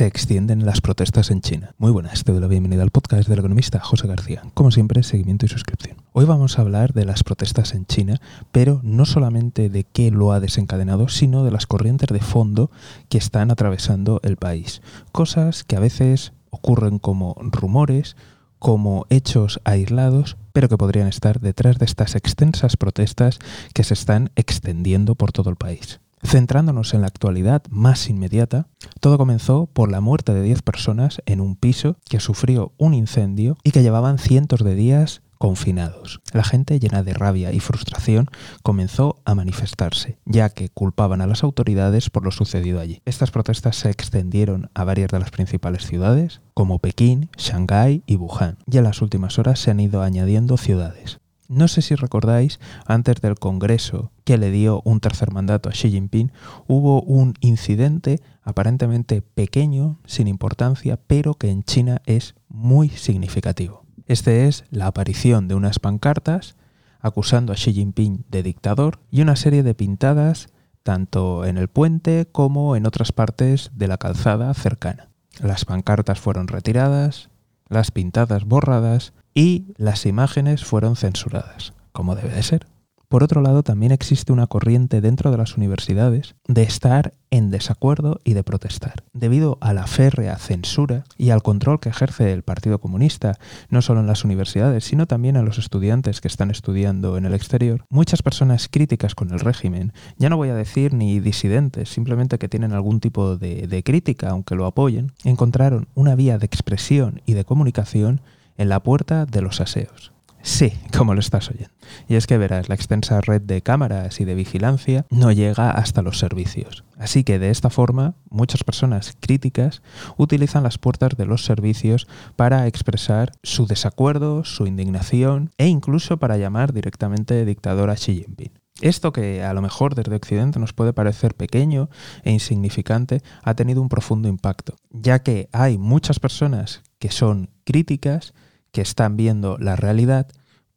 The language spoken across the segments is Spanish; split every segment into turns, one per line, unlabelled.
se extienden las protestas en China. Muy buenas, te doy la bienvenida al podcast del economista José García. Como siempre, seguimiento y suscripción. Hoy vamos a hablar de las protestas en China, pero no solamente de qué lo ha desencadenado, sino de las corrientes de fondo que están atravesando el país. Cosas que a veces ocurren como rumores, como hechos aislados, pero que podrían estar detrás de estas extensas protestas que se están extendiendo por todo el país. Centrándonos en la actualidad más inmediata, todo comenzó por la muerte de 10 personas en un piso que sufrió un incendio y que llevaban cientos de días confinados. La gente, llena de rabia y frustración, comenzó a manifestarse, ya que culpaban a las autoridades por lo sucedido allí. Estas protestas se extendieron a varias de las principales ciudades, como Pekín, Shanghái y Wuhan, y en las últimas horas se han ido añadiendo ciudades. No sé si recordáis, antes del Congreso que le dio un tercer mandato a Xi Jinping, hubo un incidente aparentemente pequeño, sin importancia, pero que en China es muy significativo. Este es la aparición de unas pancartas acusando a Xi Jinping de dictador y una serie de pintadas tanto en el puente como en otras partes de la calzada cercana. Las pancartas fueron retiradas, las pintadas borradas y las imágenes fueron censuradas, como debe de ser. Por otro lado, también existe una corriente dentro de las universidades de estar en desacuerdo y de protestar. Debido a la férrea censura y al control que ejerce el Partido Comunista, no solo en las universidades, sino también a los estudiantes que están estudiando en el exterior, muchas personas críticas con el régimen, ya no voy a decir ni disidentes, simplemente que tienen algún tipo de, de crítica, aunque lo apoyen, encontraron una vía de expresión y de comunicación en la puerta de los aseos. Sí, como lo estás oyendo. Y es que verás, la extensa red de cámaras y de vigilancia no llega hasta los servicios. Así que de esta forma, muchas personas críticas utilizan las puertas de los servicios para expresar su desacuerdo, su indignación e incluso para llamar directamente dictador a Xi Jinping. Esto que a lo mejor desde Occidente nos puede parecer pequeño e insignificante, ha tenido un profundo impacto, ya que hay muchas personas que son críticas, que están viendo la realidad,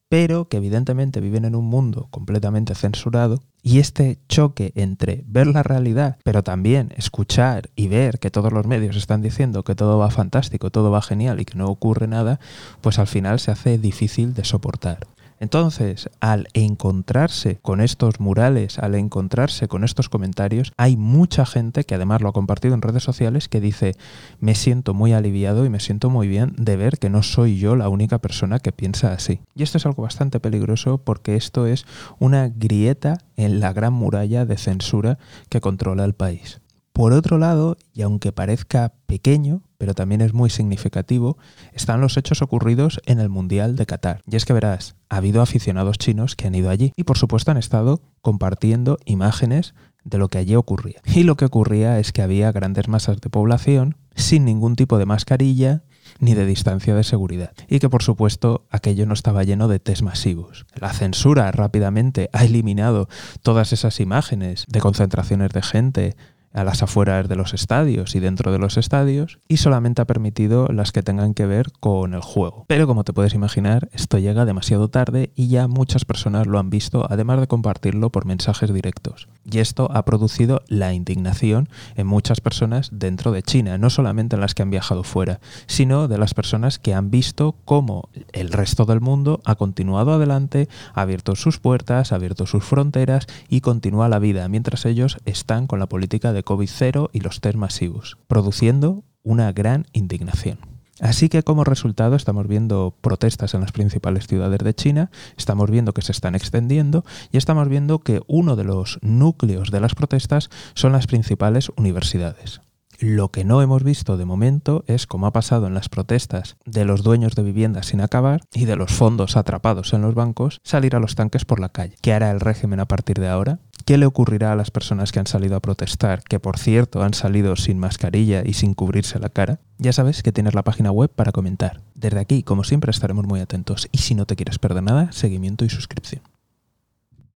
pero que evidentemente viven en un mundo completamente censurado, y este choque entre ver la realidad, pero también escuchar y ver que todos los medios están diciendo que todo va fantástico, todo va genial y que no ocurre nada, pues al final se hace difícil de soportar. Entonces, al encontrarse con estos murales, al encontrarse con estos comentarios, hay mucha gente que además lo ha compartido en redes sociales que dice, me siento muy aliviado y me siento muy bien de ver que no soy yo la única persona que piensa así. Y esto es algo bastante peligroso porque esto es una grieta en la gran muralla de censura que controla el país. Por otro lado, y aunque parezca pequeño, pero también es muy significativo, están los hechos ocurridos en el Mundial de Qatar. Y es que verás, ha habido aficionados chinos que han ido allí y por supuesto han estado compartiendo imágenes de lo que allí ocurría. Y lo que ocurría es que había grandes masas de población sin ningún tipo de mascarilla ni de distancia de seguridad. Y que por supuesto aquello no estaba lleno de test masivos. La censura rápidamente ha eliminado todas esas imágenes de concentraciones de gente a las afueras de los estadios y dentro de los estadios y solamente ha permitido las que tengan que ver con el juego. Pero como te puedes imaginar, esto llega demasiado tarde y ya muchas personas lo han visto, además de compartirlo por mensajes directos. Y esto ha producido la indignación en muchas personas dentro de China, no solamente en las que han viajado fuera, sino de las personas que han visto cómo el resto del mundo ha continuado adelante, ha abierto sus puertas, ha abierto sus fronteras y continúa la vida, mientras ellos están con la política de COVID-0 y los test masivos, produciendo una gran indignación. Así que como resultado estamos viendo protestas en las principales ciudades de China, estamos viendo que se están extendiendo y estamos viendo que uno de los núcleos de las protestas son las principales universidades. Lo que no hemos visto de momento es, como ha pasado en las protestas de los dueños de viviendas sin acabar y de los fondos atrapados en los bancos, salir a los tanques por la calle. ¿Qué hará el régimen a partir de ahora? ¿Qué le ocurrirá a las personas que han salido a protestar, que por cierto han salido sin mascarilla y sin cubrirse la cara? Ya sabes que tienes la página web para comentar. Desde aquí, como siempre, estaremos muy atentos y si no te quieres perder nada, seguimiento y suscripción.